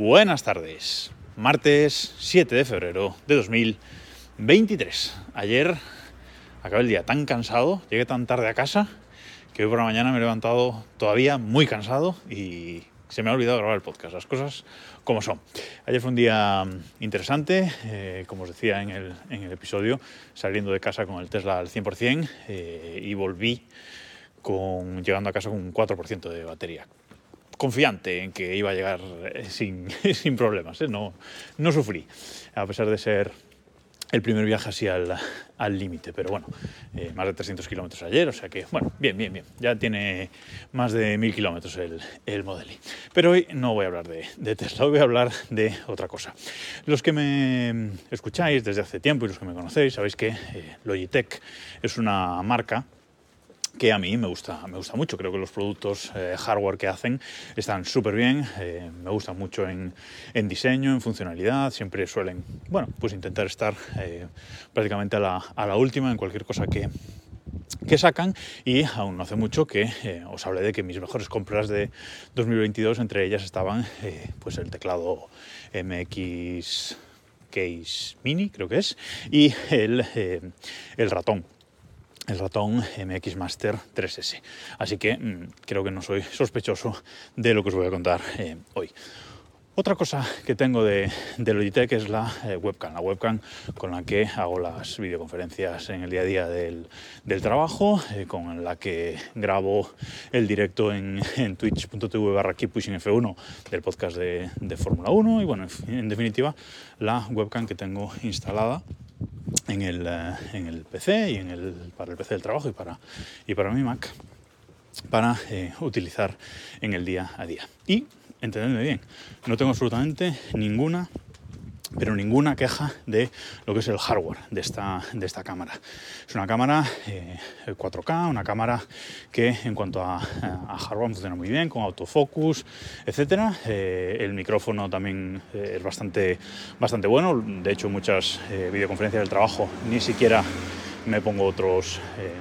Buenas tardes, martes 7 de febrero de 2023. Ayer acabé el día tan cansado, llegué tan tarde a casa, que hoy por la mañana me he levantado todavía muy cansado y se me ha olvidado grabar el podcast, las cosas como son. Ayer fue un día interesante, eh, como os decía en el, episodio, saliendo de casa con el Tesla al 100% eh, y volví con, llegando a casa con un 4% de batería confiante en que iba a llegar eh, sin, sin problemas, ¿eh? no, no sufrí, a pesar de ser el primer viaje así al límite, pero bueno, eh, más de 300 kilómetros ayer, o sea que, bueno, bien, bien, bien, ya tiene más de 1000 kilómetros el, el Model. Pero hoy no voy a hablar de, Tesla, voy a hablar de otra cosa. Los que me escucháis desde hace tiempo y los que me conocéis, sabéis que Logitech es una marca que a mí me gusta, me gusta mucho. Creo que los productos eh, hardware que hacen están súper bien, eh, me gustan mucho en, en, diseño, en funcionalidad, siempre suelen, bueno, pues intentar estar eh, prácticamente a la, a la, última en cualquier cosa que, que sacan y aún no hace mucho que os hablé de que mis mejores compras de 2022 entre ellas estaban pues el teclado MX Case Mini creo que es y el, el ratón el ratón MX Master 3S. Así que mmm, creo que no soy sospechoso de lo que os voy a contar eh, hoy. Otra cosa que tengo de, de Logitech es la eh, webcam, la webcam con la que hago las videoconferencias en el día a día del, trabajo, eh, con la que grabo el directo en, en twitch.tv barra F1 del podcast de, de Fórmula 1 y bueno, en, en definitiva la webcam que tengo instalada en el, uh, en el PC y en el, para el PC del trabajo y para, y para mi Mac para eh, utilizar en el día a día. Y, entendedme bien, no tengo absolutamente ninguna pero ninguna queja de lo que es el hardware de esta, de esta cámara. Es una cámara eh, 4K, una cámara que en cuanto a, hardware funciona muy bien, con autofocus, etc. Eh, el micrófono también eh, es bastante, bastante bueno, de hecho muchas eh, videoconferencias del trabajo ni siquiera me pongo otros, eh,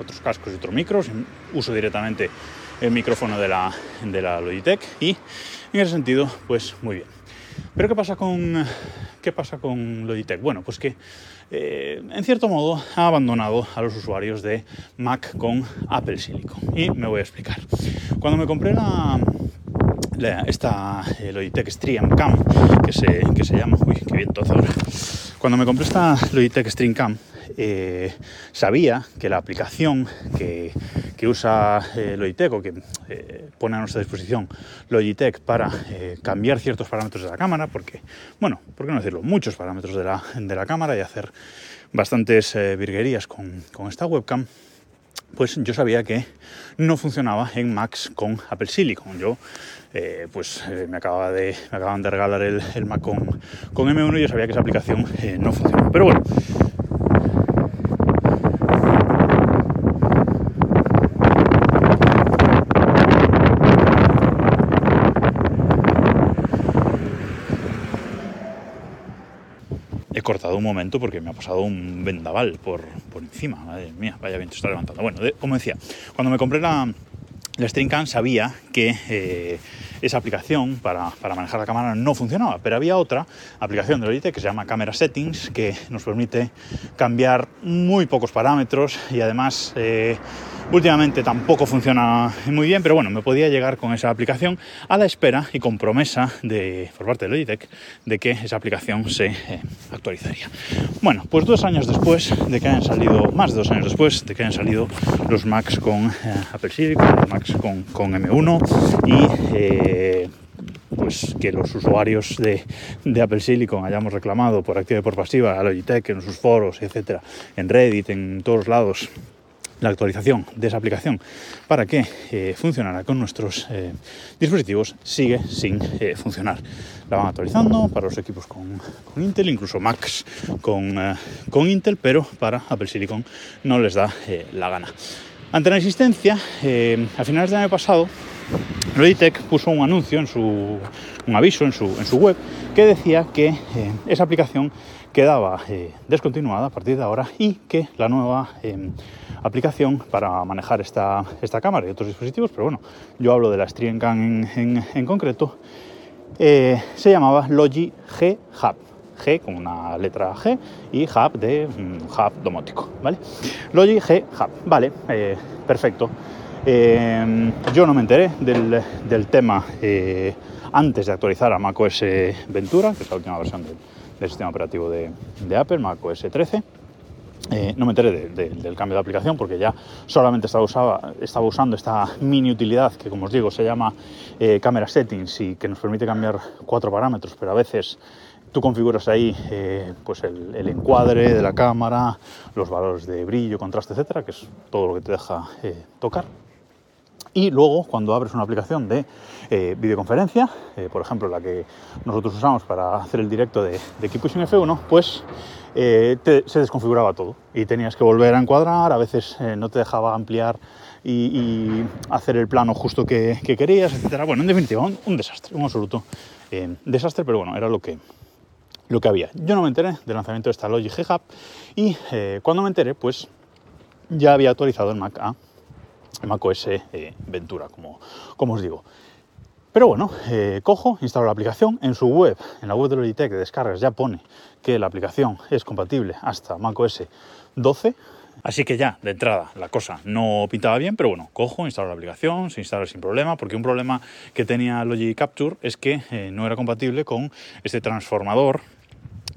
otros cascos y otros micros, uso directamente el micrófono de la, de la Logitech y en ese sentido pues muy bien. Pero ¿qué pasa con, qué pasa con Logitech? Bueno, pues que eh, en cierto modo ha abandonado a los usuarios de Mac con Apple Silicon. Y me voy a explicar. Cuando me compré la, esta eh, Logitech Stream Cam, que se, que se llama... Uy, qué viento hace ahora. Cuando me compré esta Logitech Stream Cam, eh, sabía que la aplicación que, usa eh, Logitech o que eh, pone a nuestra disposición Logitech para eh, cambiar ciertos parámetros de la cámara, porque, bueno, ¿por qué no decirlo? Muchos parámetros de la, de la cámara y hacer bastantes virguerías con, con esta webcam, pues yo sabía que no funcionaba en Macs con Apple Silicon. Yo, pues me, acababa de, me acaban de regalar el, el Mac con, con, M1 y yo sabía que esa aplicación no funcionaba. Pero bueno, cortado un momento porque me ha pasado un vendaval por, por encima. Madre mía, vaya viento está levantando. Bueno, como decía, cuando me compré la, la Streamcam sabía que eh, esa aplicación para, para, manejar la cámara no funcionaba, pero había otra aplicación de Logitech que se llama Camera Settings que nos permite cambiar muy pocos parámetros y además eh, últimamente tampoco funciona muy bien, pero bueno, me podía llegar con esa aplicación a la espera y con promesa de, por parte de Logitech de que esa aplicación se eh, actualizaría. Bueno, pues dos años después de que hayan salido, más de dos años después de que hayan salido los Macs con eh, Apple Silicon, los Macs con, con M1 y eh, pues que los usuarios de, de, Apple Silicon hayamos reclamado por activa y por pasiva a Logitech en sus foros, etcétera, en Reddit, en todos lados, la actualización de esa aplicación para que eh, funcionara con nuestros eh, dispositivos sigue sin eh, funcionar. La van actualizando para los equipos con, con Intel, incluso Macs con, eh, con, Intel, pero para Apple Silicon no les da eh, la gana. Ante la existencia, eh, a finales del año pasado, Logitech puso un anuncio en su un aviso en su, en su web que decía que eh, esa aplicación quedaba eh, descontinuada a partir de ahora y que la nueva aplicación para manejar esta, cámara y otros dispositivos, pero bueno, yo hablo de la Streamcam en, en, en concreto, se llamaba Logi G Hub. G como una letra G y Hub de mm, hub domótico, ¿vale? Logi G Hub, vale, perfecto. yo no me enteré del, tema antes de actualizar a macOS Ventura, que es la última versión del, sistema operativo de, de Apple, macOS 13. Eh, no me enteré del cambio de aplicación porque ya solamente estaba, estaba, usando esta mini utilidad que, como os digo, se llama eh, Camera Settings y que nos permite cambiar cuatro parámetros, pero a veces tú configuras ahí eh, pues el, encuadre de la cámara, los valores de brillo, contraste, etcétera, que es todo lo que te deja tocar. Y luego, cuando abres una aplicación de videoconferencia, por ejemplo la que nosotros usamos para hacer el directo de, de Keep Pushing F1, pues eh, se desconfiguraba todo y tenías que volver a encuadrar, a veces eh, no te dejaba ampliar y, hacer el plano justo que, querías, etc. Bueno, en definitiva, un, desastre, un absoluto eh, desastre, pero bueno, era lo que, lo que había. Yo no me enteré del lanzamiento de esta Logic G Hub y cuando me enteré, pues ya había actualizado el Mac a Mac OS Ventura, como, como os digo. Pero bueno, eh, cojo, instalo la aplicación. En su web, en la web de Logitech de descargas, ya pone que la aplicación es compatible hasta macOS 12. Así que ya, de entrada, la cosa no pintaba bien, pero bueno, cojo, instalo la aplicación, se instala sin problema, porque un problema que tenía Logic Capture es que eh, no era compatible con este transformador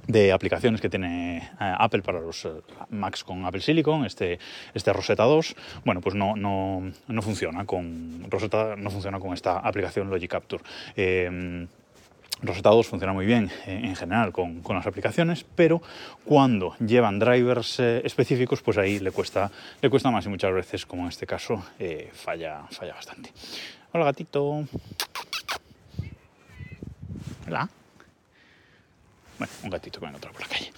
de aplicaciones que tiene eh, Apple para los eh, Macs con Apple Silicon, este, este Rosetta 2, bueno, pues no, no, no funciona con Rosetta, no funciona con esta aplicación Logic Capture. Eh, Rosetta 2 funciona muy bien en general con, con, las aplicaciones, pero cuando llevan drivers específicos, pues ahí le cuesta, le cuesta más y muchas veces, como en este caso, falla, falla bastante. Hola gatito. Hola. Bueno, un gatito que me por la calle.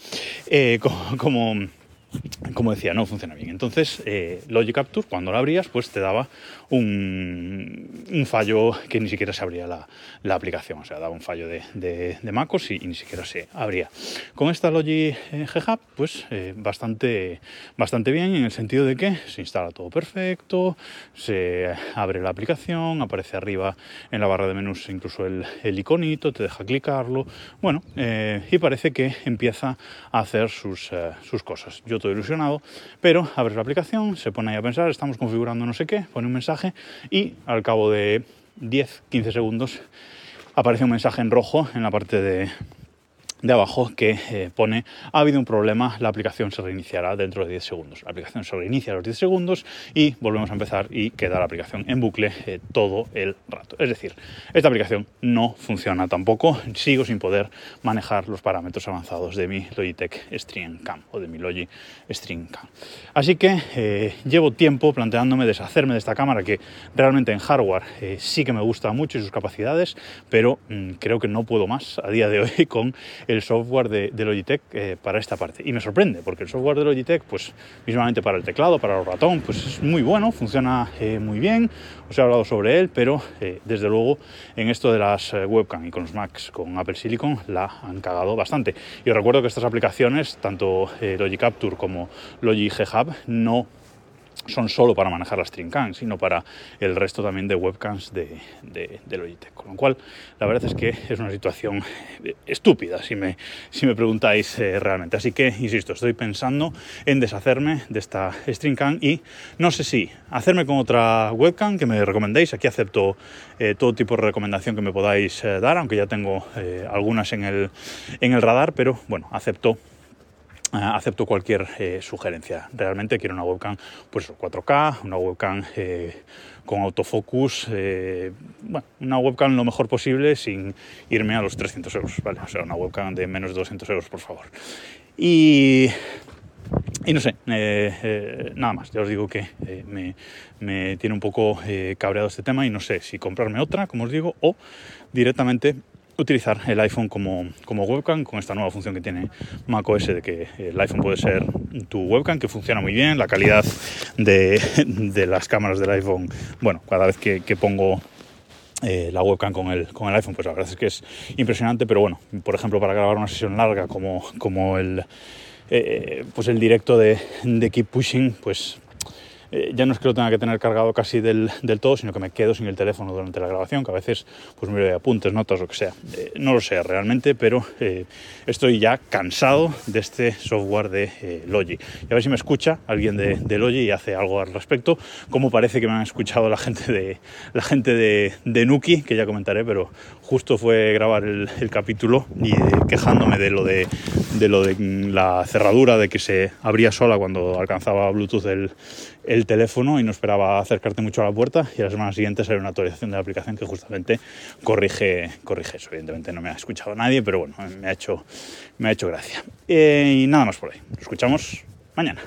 Eh, como, como decía, no funciona bien. Entonces, eh, Capture, cuando lo abrías, pues te daba un, fallo que ni siquiera se abría la, aplicación. O sea, daba un fallo de, de, MacOS y, ni siquiera se abría. Con esta Logic eh, G-Hub, pues eh, bastante, bastante bien en el sentido de que se instala todo perfecto, se abre la aplicación, aparece arriba en la barra de menús incluso el, iconito, te deja clicarlo. Bueno, y parece que empieza a hacer sus, sus cosas. Yo todo ilusionado, pero abre la aplicación, se pone ahí a pensar, estamos configurando no sé qué, pone un mensaje y al cabo de 10-15 segundos aparece un mensaje en rojo en la parte de, de abajo que eh, pone ha habido un problema, la aplicación se reiniciará dentro de 10 segundos. La aplicación se reinicia a los 10 segundos y volvemos a empezar y queda la aplicación en bucle eh, todo el rato. Es decir, esta aplicación no funciona tampoco, sigo sin poder manejar los parámetros avanzados de mi Logitech Stream Cam o de mi Logi Stream Cam. Así que eh, llevo tiempo planteándome deshacerme de esta cámara que realmente en hardware sí que me gusta mucho y sus capacidades, pero mm, creo que no puedo más a día de hoy con el software de, Logitech eh, para esta parte. Y me sorprende, porque el software de Logitech, pues mismamente para el teclado, para el ratón, pues es muy bueno, funciona eh, muy bien, os he hablado sobre él, pero eh, desde luego en esto de las webcam y con los Macs con Apple Silicon la han cagado bastante. Y recuerdo que estas aplicaciones, tanto Logic Capture como Logic G Hub, no son solo para manejar las Streamcam, sino para el resto también de webcams de, de, Logitech. Con lo cual, la verdad es que es una situación estúpida, si me, si me preguntáis eh, realmente. Así que, insisto, estoy pensando en deshacerme de esta Streamcam y no sé si hacerme con otra webcam que me recomendéis. Aquí acepto eh, todo tipo de recomendación que me podáis eh, dar, aunque ya tengo algunas en el, en el radar, pero bueno, acepto acepto cualquier eh, sugerencia. Realmente quiero una webcam pues 4K, una webcam eh, con autofocus, eh, bueno, una webcam lo mejor posible sin irme a los 300 euros, ¿vale? O sea, una webcam de menos de 200 euros, por favor. Y, y no sé, nada más. Ya os digo que me, me, tiene un poco cabreado este tema y no sé si comprarme otra, como os digo, o directamente utilizar el iPhone como, como, webcam con esta nueva función que tiene macOS de que el iPhone puede ser tu webcam, que funciona muy bien, la calidad de, de las cámaras del iPhone, bueno, cada vez que, pongo eh, la webcam con el, con el iPhone, pues la verdad es que es impresionante, pero bueno, por ejemplo, para grabar una sesión larga como, como el, eh, pues el directo de, de Keep Pushing, pues eh, ya no es que lo tenga que tener cargado casi del, todo, sino que me quedo sin el teléfono durante la grabación, que a veces pues miro de apuntes, notas, lo que sea. Eh, no lo sé realmente, pero eh, estoy ya cansado de este software de Logi. Y a ver si me escucha alguien de, Logi y hace algo al respecto, como parece que me han escuchado la gente de la gente de Nuki, que ya comentaré, pero justo fue grabar el, capítulo y quejándome de lo de, de lo de la cerradura, de que se abría sola cuando alcanzaba Bluetooth el, el teléfono y no esperaba acercarte mucho a la puerta y a la semana siguiente sale una actualización de la aplicación que justamente corrige, corrige eso. Evidentemente no me ha escuchado nadie, pero bueno, me ha hecho, me ha hecho gracia. Eh, y nada más por hoy. Nos escuchamos mañana.